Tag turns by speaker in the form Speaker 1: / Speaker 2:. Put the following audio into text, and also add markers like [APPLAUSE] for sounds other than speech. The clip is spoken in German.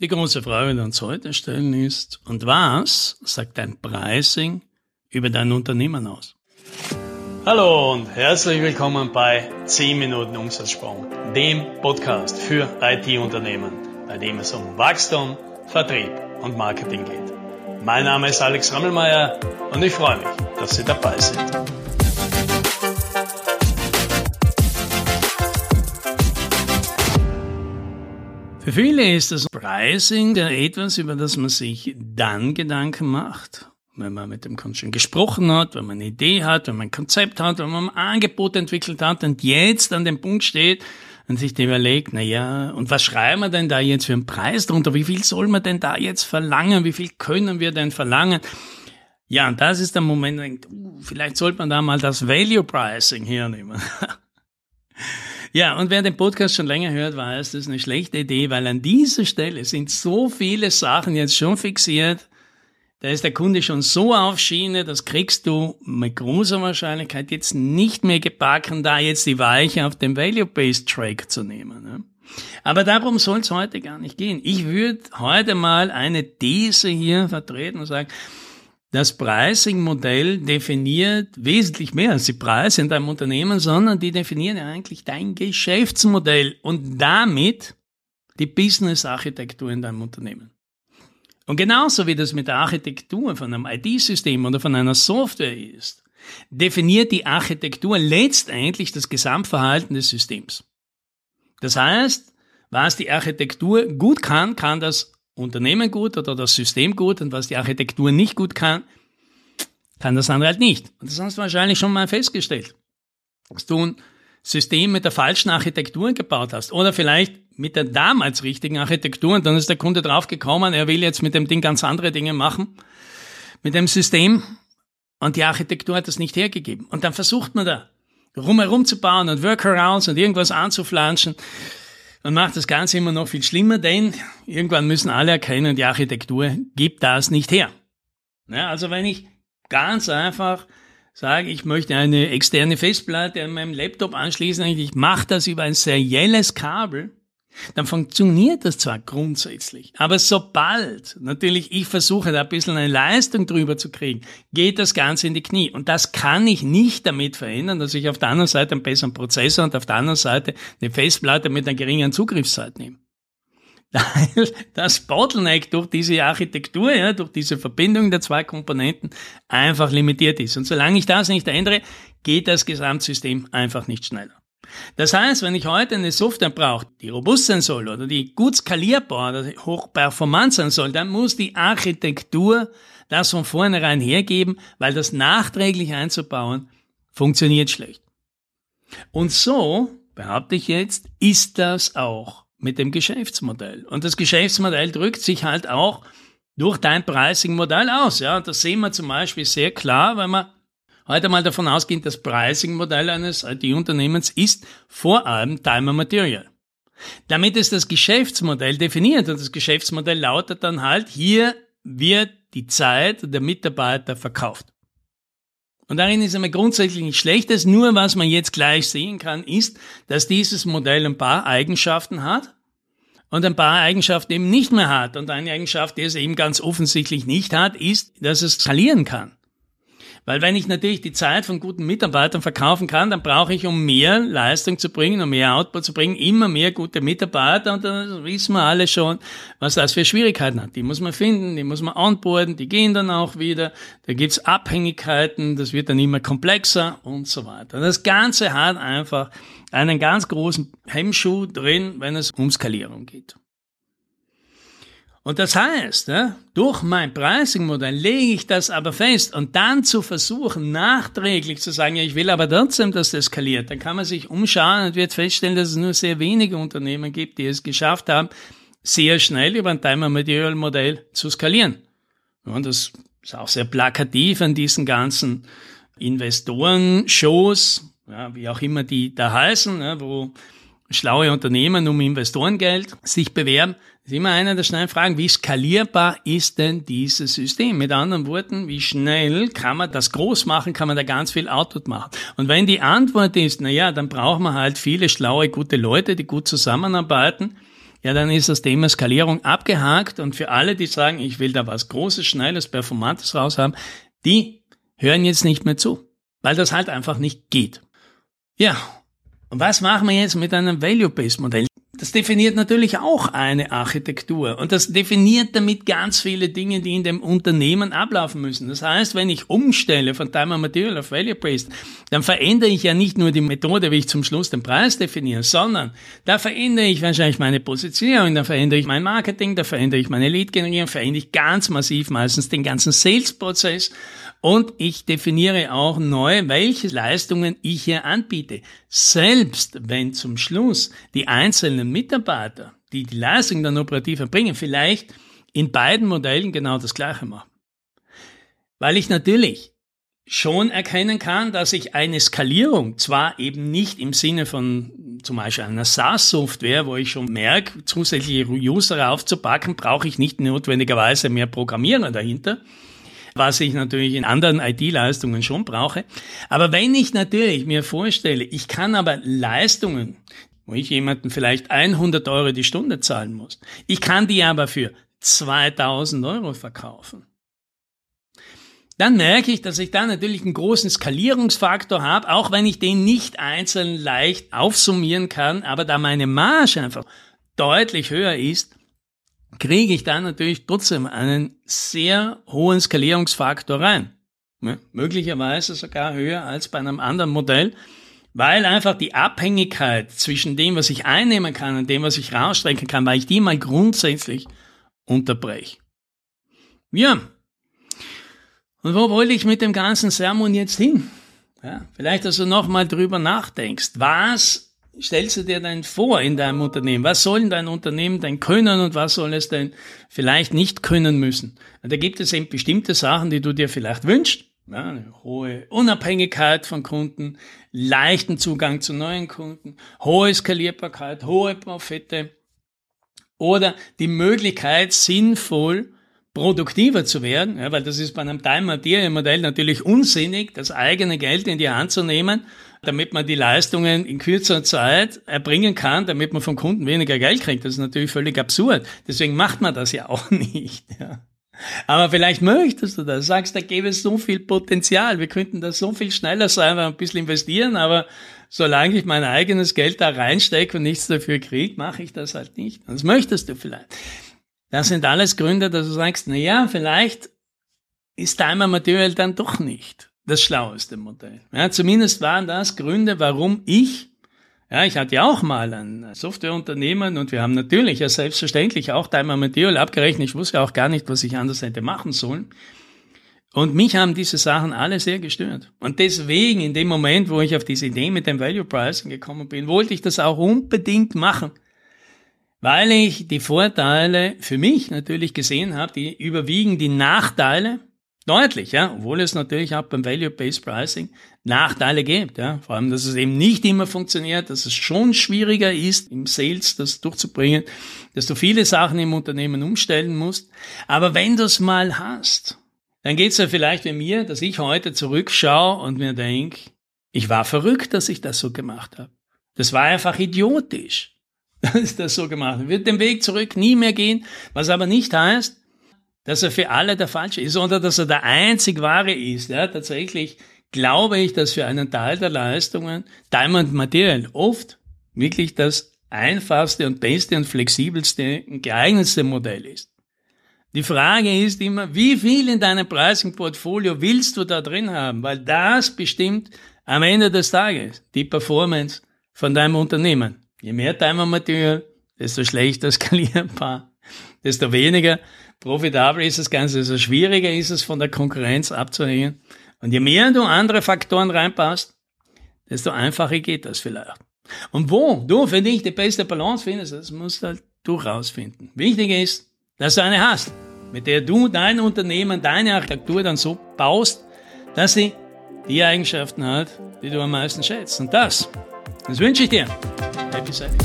Speaker 1: Die große Frage, die wir uns heute stellen, ist, und was sagt dein Pricing über dein Unternehmen aus? Hallo und herzlich willkommen bei 10 Minuten Umsatzsprung, dem Podcast für IT-Unternehmen, bei dem es um Wachstum, Vertrieb und Marketing geht. Mein Name ist Alex Rammelmeier und ich freue mich, dass Sie dabei sind. Für viele ist das Pricing ja etwas, über das man sich dann Gedanken macht, wenn man mit dem Kunden schon gesprochen hat, wenn man eine Idee hat, wenn man ein Konzept hat, wenn man ein Angebot entwickelt hat und jetzt an dem Punkt steht und sich überlegt, na ja, und was schreiben wir denn da jetzt für einen Preis drunter? Wie viel soll man denn da jetzt verlangen? Wie viel können wir denn verlangen? Ja, und das ist der Moment, uh, vielleicht sollte man da mal das Value Pricing hernehmen. [LAUGHS] Ja, und wer den Podcast schon länger hört, weiß, das ist eine schlechte Idee, weil an dieser Stelle sind so viele Sachen jetzt schon fixiert. Da ist der Kunde schon so auf Schiene, das kriegst du mit großer Wahrscheinlichkeit jetzt nicht mehr gebacken, da jetzt die Weiche auf dem Value-Based Track zu nehmen. Ne? Aber darum soll es heute gar nicht gehen. Ich würde heute mal eine These hier vertreten und sagen, das Pricing-Modell definiert wesentlich mehr als die Preise in deinem Unternehmen, sondern die definieren eigentlich dein Geschäftsmodell und damit die Business-Architektur in deinem Unternehmen. Und genauso wie das mit der Architektur von einem IT-System oder von einer Software ist, definiert die Architektur letztendlich das Gesamtverhalten des Systems. Das heißt, was die Architektur gut kann, kann das Unternehmen gut oder das System gut und was die Architektur nicht gut kann, kann das andere halt nicht. Und das hast du wahrscheinlich schon mal festgestellt. Dass du ein System mit der falschen Architektur gebaut hast oder vielleicht mit der damals richtigen Architektur und dann ist der Kunde drauf gekommen, er will jetzt mit dem Ding ganz andere Dinge machen, mit dem System und die Architektur hat das nicht hergegeben. Und dann versucht man da rumherum zu bauen und Workarounds und irgendwas anzuflanschen und macht das Ganze immer noch viel schlimmer, denn irgendwann müssen alle erkennen, die Architektur gibt das nicht her. Ja, also wenn ich ganz einfach sage, ich möchte eine externe Festplatte an meinem Laptop anschließen, ich mache das über ein serielles Kabel, dann funktioniert das zwar grundsätzlich, aber sobald natürlich ich versuche, da ein bisschen eine Leistung drüber zu kriegen, geht das Ganze in die Knie. Und das kann ich nicht damit verändern, dass ich auf der anderen Seite einen besseren Prozessor und auf der anderen Seite eine Festplatte mit einer geringeren Zugriffszeit nehme. [LAUGHS] Weil das Bottleneck durch diese Architektur, ja, durch diese Verbindung der zwei Komponenten einfach limitiert ist. Und solange ich das nicht ändere, geht das Gesamtsystem einfach nicht schneller. Das heißt, wenn ich heute eine Software brauche, die robust sein soll oder die gut skalierbar oder hochperformant sein soll, dann muss die Architektur das von vornherein hergeben, weil das nachträglich einzubauen funktioniert schlecht. Und so, behaupte ich jetzt, ist das auch mit dem Geschäftsmodell. Und das Geschäftsmodell drückt sich halt auch durch dein Pricing-Modell aus. Ja, das sehen wir zum Beispiel sehr klar, wenn man heute mal davon ausgehen, das Pricing-Modell eines IT-Unternehmens ist vor allem Time and Material. Damit ist das Geschäftsmodell definiert und das Geschäftsmodell lautet dann halt, hier wird die Zeit der Mitarbeiter verkauft. Und darin ist einmal grundsätzlich nichts Schlechtes, nur was man jetzt gleich sehen kann, ist, dass dieses Modell ein paar Eigenschaften hat und ein paar Eigenschaften eben nicht mehr hat. Und eine Eigenschaft, die es eben ganz offensichtlich nicht hat, ist, dass es skalieren kann. Weil wenn ich natürlich die Zeit von guten Mitarbeitern verkaufen kann, dann brauche ich, um mehr Leistung zu bringen, um mehr Output zu bringen, immer mehr gute Mitarbeiter. Und dann wissen wir alle schon, was das für Schwierigkeiten hat. Die muss man finden, die muss man onboarden, die gehen dann auch wieder. Da gibt's Abhängigkeiten, das wird dann immer komplexer und so weiter. Das Ganze hat einfach einen ganz großen Hemmschuh drin, wenn es um Skalierung geht. Und das heißt, durch mein Pricing-Modell lege ich das aber fest und dann zu versuchen, nachträglich zu sagen, ja, ich will aber trotzdem, dass das skaliert, dann kann man sich umschauen und wird feststellen, dass es nur sehr wenige Unternehmen gibt, die es geschafft haben, sehr schnell über ein Timer-Material-Modell zu skalieren. Und das ist auch sehr plakativ an diesen ganzen Investoren-Shows, ja, wie auch immer die da heißen, wo schlaue Unternehmen um Investorengeld sich bewerben. Ist immer einer der schnellen Fragen, wie skalierbar ist denn dieses System? Mit anderen Worten, wie schnell kann man das groß machen, kann man da ganz viel Output machen? Und wenn die Antwort ist, na ja, dann braucht man halt viele schlaue, gute Leute, die gut zusammenarbeiten, ja, dann ist das Thema Skalierung abgehakt und für alle, die sagen, ich will da was Großes, Schnelles, Performantes raus haben, die hören jetzt nicht mehr zu, weil das halt einfach nicht geht. Ja, und was machen wir jetzt mit einem Value-Based Modell? Das definiert natürlich auch eine Architektur und das definiert damit ganz viele Dinge, die in dem Unternehmen ablaufen müssen. Das heißt, wenn ich umstelle von Time and Material auf Value Based, dann verändere ich ja nicht nur die Methode, wie ich zum Schluss den Preis definiere, sondern da verändere ich wahrscheinlich meine Positionierung, da verändere ich mein Marketing, da verändere ich meine Lead-Generierung, verändere ich ganz massiv meistens den ganzen Sales-Prozess und ich definiere auch neu, welche Leistungen ich hier anbiete. Selbst wenn zum Schluss die einzelnen Mitarbeiter, die die Leistung dann operativ erbringen, vielleicht in beiden Modellen genau das Gleiche machen. Weil ich natürlich schon erkennen kann, dass ich eine Skalierung zwar eben nicht im Sinne von zum Beispiel einer SaaS-Software, wo ich schon merke, zusätzliche User aufzupacken, brauche ich nicht notwendigerweise mehr Programmierer dahinter, was ich natürlich in anderen IT-Leistungen schon brauche. Aber wenn ich natürlich mir vorstelle, ich kann aber Leistungen, wo ich jemanden vielleicht 100 Euro die Stunde zahlen muss, ich kann die aber für 2000 Euro verkaufen. Dann merke ich, dass ich da natürlich einen großen Skalierungsfaktor habe, auch wenn ich den nicht einzeln leicht aufsummieren kann, aber da meine Marge einfach deutlich höher ist, kriege ich da natürlich trotzdem einen sehr hohen Skalierungsfaktor rein. Ja, möglicherweise sogar höher als bei einem anderen Modell, weil einfach die Abhängigkeit zwischen dem, was ich einnehmen kann und dem, was ich rausstrecken kann, weil ich die mal grundsätzlich unterbreche. Ja. Und wo wollte ich mit dem ganzen Sermon jetzt hin? Ja, vielleicht, dass du nochmal drüber nachdenkst. Was stellst du dir denn vor in deinem Unternehmen? Was soll dein Unternehmen denn können und was soll es denn vielleicht nicht können müssen? da gibt es eben bestimmte Sachen, die du dir vielleicht wünschst. Ja, eine hohe Unabhängigkeit von Kunden, leichten Zugang zu neuen Kunden, hohe Skalierbarkeit, hohe Profite oder die Möglichkeit, sinnvoll produktiver zu werden, ja, weil das ist bei einem Time-Material-Modell natürlich unsinnig, das eigene Geld in die Hand zu nehmen damit man die Leistungen in kürzerer Zeit erbringen kann, damit man vom Kunden weniger Geld kriegt. Das ist natürlich völlig absurd. Deswegen macht man das ja auch [LAUGHS] nicht. Ja. Aber vielleicht möchtest du das, sagst, da gäbe es so viel Potenzial, wir könnten da so viel schneller sein, wir ein bisschen investieren, aber solange ich mein eigenes Geld da reinstecke und nichts dafür kriege, mache ich das halt nicht. Das möchtest du vielleicht. Das sind alles Gründe, dass du sagst, na ja, vielleicht ist Timer Material dann doch nicht das schlaueste Modell. Ja, zumindest waren das Gründe, warum ich, ja, ich hatte ja auch mal ein Softwareunternehmen und wir haben natürlich ja selbstverständlich auch Time Material abgerechnet. Ich wusste auch gar nicht, was ich anders hätte machen sollen. Und mich haben diese Sachen alle sehr gestört. Und deswegen, in dem Moment, wo ich auf diese Idee mit dem Value Pricing gekommen bin, wollte ich das auch unbedingt machen. Weil ich die Vorteile für mich natürlich gesehen habe, die überwiegen die Nachteile Deutlich, ja, obwohl es natürlich auch beim Value-Based Pricing Nachteile gibt, ja. Vor allem, dass es eben nicht immer funktioniert, dass es schon schwieriger ist, im Sales das durchzubringen, dass du viele Sachen im Unternehmen umstellen musst. Aber wenn du es mal hast, dann geht's ja vielleicht wie mir, dass ich heute zurückschaue und mir denke, ich war verrückt, dass ich das so gemacht habe. Das war einfach idiotisch, [LAUGHS] dass ich das so gemacht habe. Wird den Weg zurück nie mehr gehen, was aber nicht heißt, dass er für alle der falsche ist, sondern dass er der einzig wahre ist. Ja, tatsächlich glaube ich, dass für einen Teil der Leistungen Diamond Material oft wirklich das einfachste und beste und flexibelste und geeignetste Modell ist. Die Frage ist immer, wie viel in deinem Pricing-Portfolio willst du da drin haben? Weil das bestimmt am Ende des Tages die Performance von deinem Unternehmen. Je mehr Diamond Material, desto schlechter [LAUGHS] skalierbar, desto weniger profitabel ist das Ganze, desto schwieriger ist es von der Konkurrenz abzuhängen. Und je mehr du andere Faktoren reinpasst, desto einfacher geht das vielleicht. Und wo du für dich die beste Balance findest, das musst du halt du rausfinden. Wichtig ist, dass du eine hast, mit der du dein Unternehmen, deine Architektur dann so baust, dass sie die Eigenschaften hat, die du am meisten schätzt. Und das, das wünsche ich dir. Happy Selling.